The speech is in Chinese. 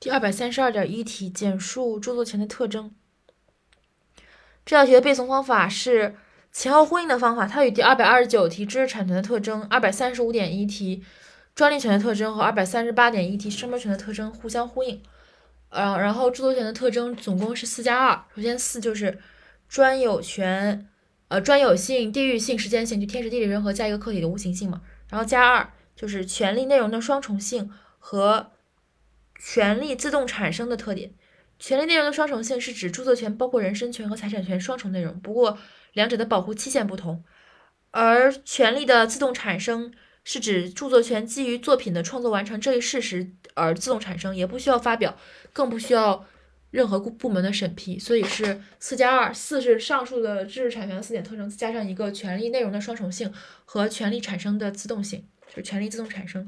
第二百三十二点一题，简述著作权的特征。这道题的背诵方法是前后呼应的方法，它与第二百二十九题知识产权的特征、二百三十五点一题专利权的特征和二百三十八点一题商标权的特征互相呼应。呃，然后著作权的特征总共是四加二。首先四就是专有权，呃，专有性、地域性、时间性，就天时地利人和加一个客体的无形性嘛。然后加二就是权利内容的双重性和。权利自动产生的特点，权利内容的双重性是指著作权包括人身权和财产权双重内容，不过两者的保护期限不同。而权利的自动产生是指著作权基于作品的创作完成这一事实而自动产生，也不需要发表，更不需要任何部门的审批。所以是四加二，四是上述的知识产权的四点特征，加上一个权利内容的双重性和权利产生的自动性，就是权利自动产生。